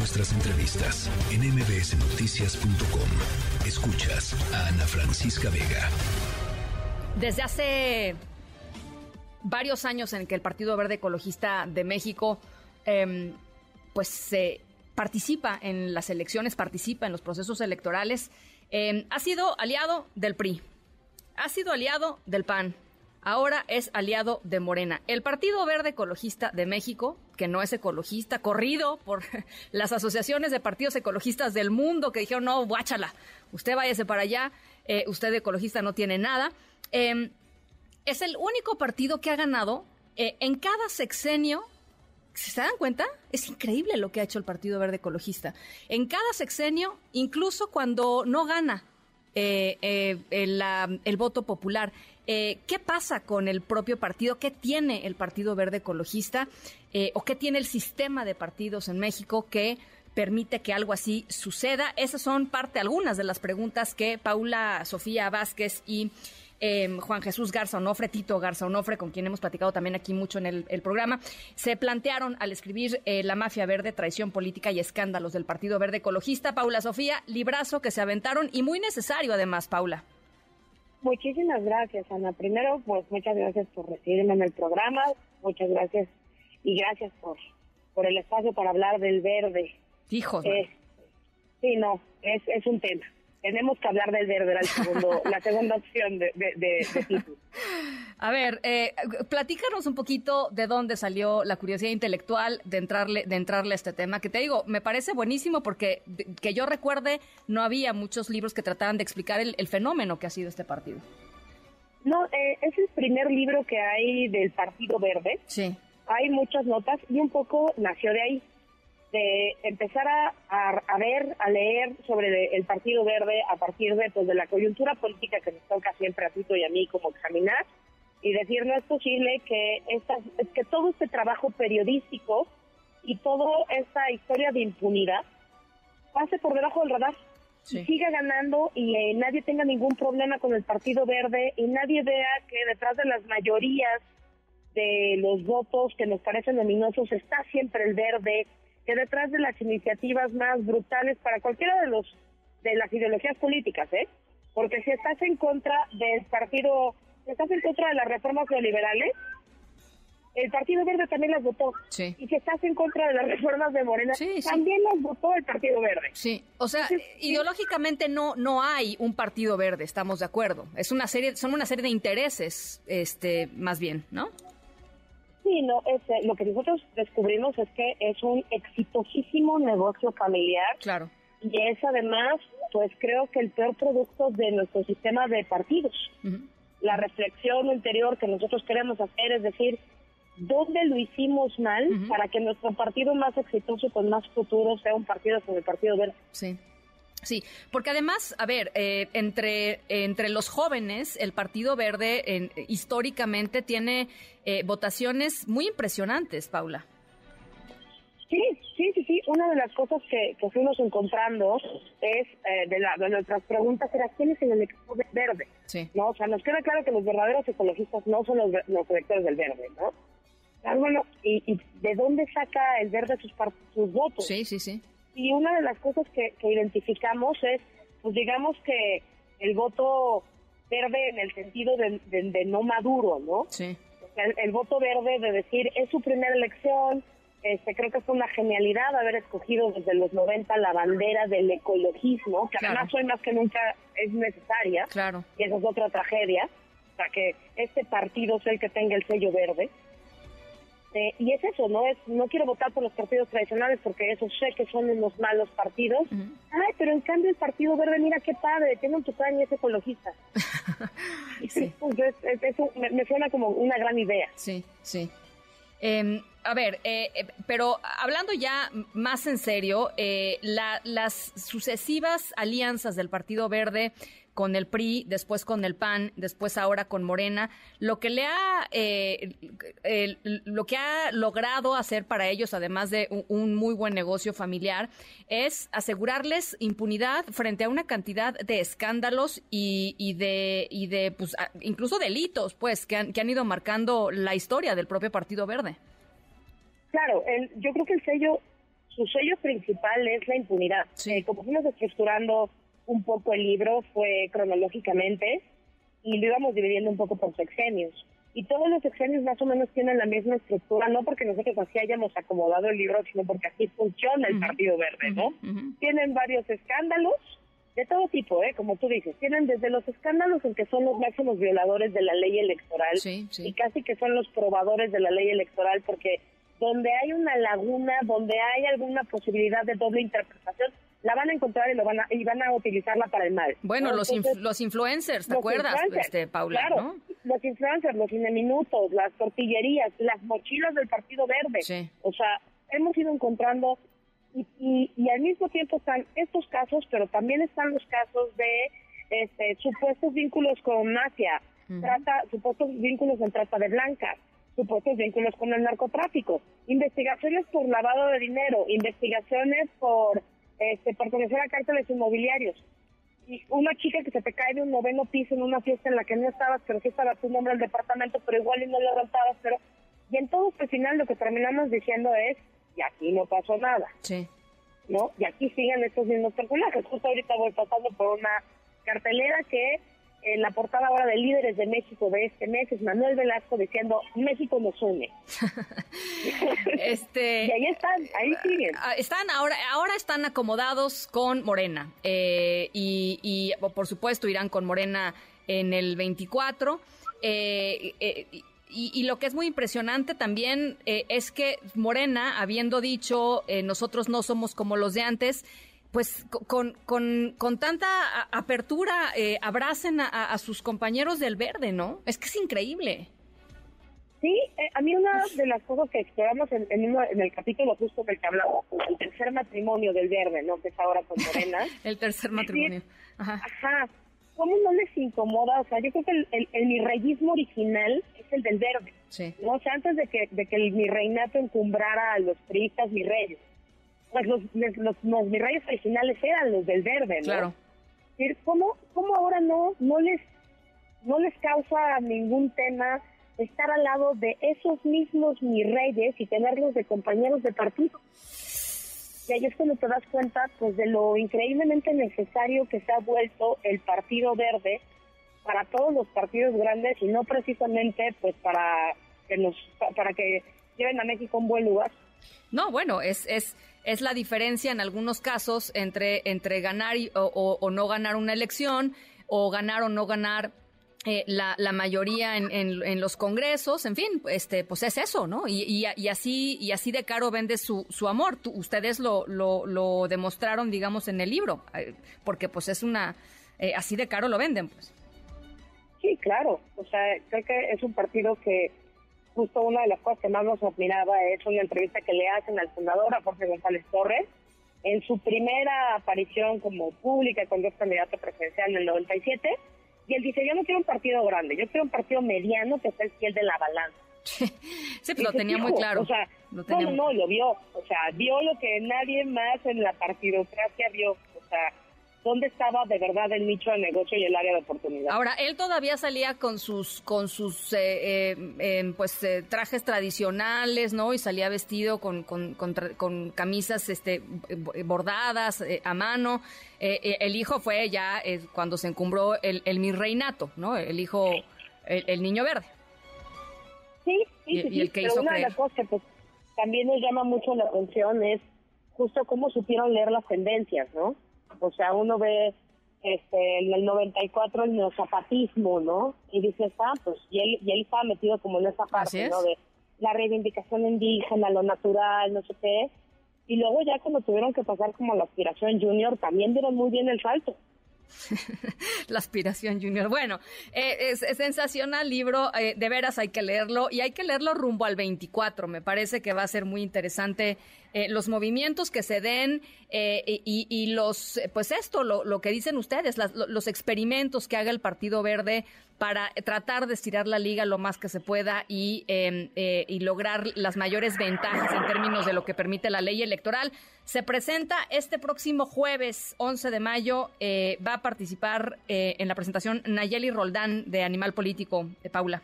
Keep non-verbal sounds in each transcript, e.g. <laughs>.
nuestras entrevistas en mbsnoticias.com. Escuchas a Ana Francisca Vega. Desde hace varios años en que el Partido Verde Ecologista de México em, pues se participa en las elecciones, participa en los procesos electorales, em, ha sido aliado del PRI, ha sido aliado del PAN, ahora es aliado de Morena. El Partido Verde Ecologista de México, que no es ecologista, corrido por <laughs> las asociaciones de partidos ecologistas del mundo que dijeron, no, guáchala, usted váyase para allá, eh, usted ecologista no tiene nada. Em, es el único partido que ha ganado eh, en cada sexenio. ¿Se dan cuenta? Es increíble lo que ha hecho el Partido Verde Ecologista. En cada sexenio, incluso cuando no gana eh, el, voto popular. ¿Qué pasa con el propio partido? ¿Qué tiene el Partido Verde Ecologista? ¿O qué tiene el sistema de partidos en México que permite que algo así suceda? Esas son parte, algunas de las preguntas que Paula Sofía Vázquez y Em, Juan Jesús Garza Onofre, Tito Garza Onofre, con quien hemos platicado también aquí mucho en el, programa, se plantearon al escribir eh, La mafia verde, traición política y escándalos del Partido Verde Ecologista. Paula Sofía, librazo que se aventaron y muy necesario además, Paula. Muchísimas gracias, Ana. Primero, pues muchas gracias por recibirme en el programa, muchas gracias y gracias por, por el espacio para hablar del verde. Hijo. Eh, sí, no, es, es un tema tenemos que hablar del verde, era segundo, la segunda opción de, de, A ver, eh, platícanos un poquito de dónde salió la curiosidad intelectual de entrarle, de entrarle a este tema, que te digo, me parece buenísimo porque que yo recuerde, no había muchos libros que trataran de explicar el, fenómeno que ha sido este partido. No, eh, es el primer libro que hay del Partido Verde. Sí. Hay muchas notas y un poco nació de ahí de empezar a, a, ver, a leer sobre el Partido Verde a partir de, pues, de la coyuntura política que nos toca siempre a Tito y a mí como examinar y decir no es posible que, esta, que todo este trabajo periodístico y toda esta historia de impunidad pase por debajo del radar y siga ganando y eh, nadie tenga ningún problema con el Partido Verde y nadie vea que detrás de las mayorías de los votos que nos parecen luminosos está siempre el verde, que detrás de las iniciativas más brutales para cualquiera de los de las ideologías políticas, ¿eh? Porque si estás en contra del partido, si estás en contra de las reformas neoliberales, el Partido Verde también las votó. Sí. Y si estás en contra de las reformas de Morena, también las votó el Partido Verde. Sí, o sea, ideológicamente no no hay un Partido Verde, estamos de acuerdo. Es una serie son una serie de intereses este más bien, ¿no? Sí, no, es, eh, lo que nosotros descubrimos es que es un exitosísimo negocio familiar. Claro. Y es además, pues creo que el peor producto de nuestro sistema de partidos. La reflexión interior que nosotros queremos hacer es decir, ¿dónde lo hicimos mal para que nuestro partido más exitoso con más futuro sea un partido como el Partido Verde? Sí. Sí, porque además, a ver, eh, entre, entre los jóvenes, el Partido Verde históricamente tiene eh, votaciones muy impresionantes, Paula. Sí, sí, sí, sí. Una de las cosas que, fuimos encontrando es, eh, de, la, de nuestras preguntas, era quién es el elector verde. Sí. ¿No? O sea, nos queda claro que los verdaderos ecologistas no son los, los electores del verde, ¿no? Ah, bueno, ¿y, ¿y, de dónde saca el verde sus, sus votos? Sí, sí, sí. Y una de las cosas que, identificamos es, pues digamos que el voto verde en el sentido de, no maduro, ¿no? Sí. el, voto verde de decir, es su primera elección, este, creo que fue una genialidad haber escogido desde los 90 la bandera del ecologismo, que además hoy más que nunca es necesaria. Claro. Y esa es otra tragedia. Sea, que este partido sea el que tenga el sello verde. Este, y es eso, ¿no? Es, no quiero votar por los partidos tradicionales porque eso sé que son unos malos partidos. Ay, pero en cambio el Partido Verde, mira qué padre, tiene un tucán y es ecologista. <laughs> sí. Pues eso me, suena como una gran idea. Sí, sí. Em, a ver, eh, eh, pero hablando ya más en serio, eh, las sucesivas alianzas del Partido Verde con el PRI, después con el PAN, después ahora con Morena, lo que le ha, eh, lo que ha logrado hacer para ellos, además de un, muy buen negocio familiar, es asegurarles impunidad frente a una cantidad de escándalos y, de, y de, pues, incluso delitos, pues, que han, que han ido marcando la historia del propio Partido Verde. Claro, yo creo que el sello su sello principal es la impunidad. Eh, como fuimos estructurando un poco el libro, fue cronológicamente, y lo íbamos dividiendo un poco por sexenios. Y todos los sexenios más o menos tienen la misma estructura, no porque nosotros así hayamos acomodado el libro, sino porque así funciona el Partido Verde, ¿no? Tienen varios escándalos, de todo tipo, ¿eh? como tú dices, tienen desde los escándalos en que son los máximos violadores de la ley electoral y casi que son los probadores de la ley electoral porque donde hay una laguna, donde hay alguna posibilidad de doble interpretación, la van a encontrar y lo van a, y van a utilizarla para el mal. Bueno, los, los influencers, ¿te acuerdas, este, Paula? Claro, los influencers, los cineminutos, las tortillerías, las mochilas del Partido Verde. O sea, hemos ido encontrando y, y, al mismo tiempo están estos casos, pero también están los casos de este, supuestos vínculos con mafia, trata, supuestos vínculos en trata de blancas, supuestos vínculos con el narcotráfico, investigaciones por lavado de dinero, investigaciones por este, pertenecer a cárteles inmobiliarios. Y una chica que se te cae de un noveno piso en una fiesta en la que no estabas, pero sí estaba tu nombre al departamento, pero igual y no lo rentabas, pero... Y en todo este final lo que terminamos diciendo es, y aquí no pasó nada. Sí. ¿No? Y aquí siguen estos mismos personajes. Justo ahorita voy pasando por una cartelera que en la portada ahora de Líderes de México de este mes es Manuel Velasco diciendo México nos une. <laughs> este, <laughs> y ahí están, ahí siguen. Ah, están ahora, ahora están acomodados con Morena eh, y, y, por supuesto irán con Morena en el 24. Eh, eh, y, lo que es muy impresionante también eh, es que Morena, habiendo dicho eh, nosotros no somos como los de antes, pues con, con, con tanta apertura eh, abracen a, sus compañeros del verde, ¿no? Es que es increíble. Sí, a mí una de las cosas que exploramos en, en, el capítulo justo del que hablamos, el tercer matrimonio del verde, ¿no? Que es ahora con Morena. <laughs> el tercer matrimonio. Ajá. Ajá. ¿Cómo no les incomoda? O sea, yo creo que el, el, el mirreyismo original el del verde. ¿no? O sea, antes de que, de que el reinato encumbrara a los priistas reyes pues los, los, los, reyes originales eran los del verde, ¿no? Claro. ¿Cómo, ¿Cómo ahora no, no les no les causa ningún tema estar al lado de esos mismos mi reyes y tenerlos de compañeros de partido? Y ahí es cuando te das cuenta pues de lo increíblemente necesario que se ha vuelto el Partido Verde para todos los partidos grandes y no precisamente pues para que nos para que lleven a México un buen lugar. No, bueno, es es es la diferencia en algunos casos entre entre ganar o, no ganar una elección o ganar o no ganar eh, la, la, mayoría en, en, los congresos, en fin, este, pues es eso, ¿no? Y, y, así y así de caro vende su, su amor. ustedes lo, lo, lo, demostraron, digamos, en el libro, eh, porque pues es una, eh, así de caro lo venden, pues. Sí, claro. O sea, creo que es un partido que justo una de las cosas que más nos admiraba es una entrevista que le hacen al fundador, a Jorge González Torres, en su primera aparición como pública cuando es candidato presidencial en el 97. Y él dice, yo no quiero un partido grande, yo quiero un partido mediano que sea el fiel de la balanza. <laughs> sí, pero lo tenía muy claro. O sea, no, no, lo vio. O sea, vio lo que nadie más en la partidocracia vio. O sea, dónde estaba de verdad el nicho de negocio y el área de oportunidad. Ahora, él todavía salía con sus con sus eh, eh, pues eh, trajes tradicionales, ¿no? Y salía vestido con, con, con, camisas este bordadas a mano. el hijo fue ya cuando se encumbró el, el mi reinato, ¿no? El hijo, el, niño verde. Sí, sí, sí. el que hizo una de las cosas que pues, también nos llama mucho la atención es justo cómo supieron leer las tendencias, ¿no? O sea, uno ve este, en el 94 el neozapatismo, ¿no? Y dice, ah, pues, y él, y él estaba metido como en esa parte, ¿no? De la reivindicación indígena, lo natural, no sé qué. Y luego ya cuando tuvieron que pasar como la aspiración junior, también dieron muy bien el salto. <laughs> la aspiración junior. Bueno, eh, es, sensacional libro, eh, de veras hay que leerlo y hay que leerlo rumbo al 24. Me parece que va a ser muy interesante eh, los movimientos que se den y, los, pues esto, lo, que dicen ustedes, los experimentos que haga el Partido Verde para tratar de estirar la liga lo más que se pueda y, em, y lograr las mayores ventajas en términos de lo que permite la ley electoral. Se presenta este próximo jueves 11 de mayo, va a participar eh, en la presentación Nayeli Roldán de Animal Político, de Paula.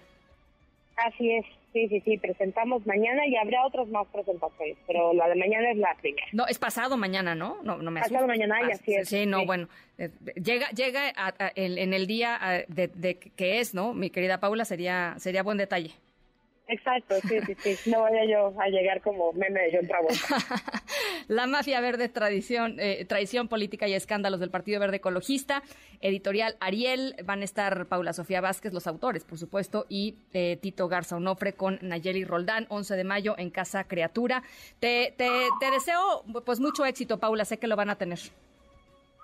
Así es, Sí, sí, sí, presentamos mañana y habrá otras más presentaciones, pero la de mañana es la primera. No, es pasado mañana, ¿no? No, no me Pasado mañana y así es. Sí, no, bueno, eh, llega llega en el día de, de, que es, ¿no? Mi querida Paula, sería sería buen detalle. Exacto, sí, sí, sí. No vaya yo a llegar como meme de John Travolta. <laughs> la mafia verde, tradición, eh, traición política y escándalos del Partido Verde Ecologista. Editorial Ariel. Van a estar Paula Sofía Vázquez, los autores, por supuesto, y eh, Tito Garza Onofre con Nayeli Roldán, 11 de mayo en Casa Criatura. Te, te, te deseo pues mucho éxito, Paula. Sé que lo van a tener.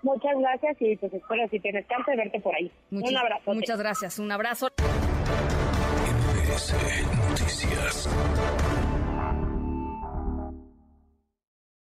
Muchas gracias y pues espero si tienes chance verte por ahí. un abrazo. Muchas gracias. Un abrazo. Noticias.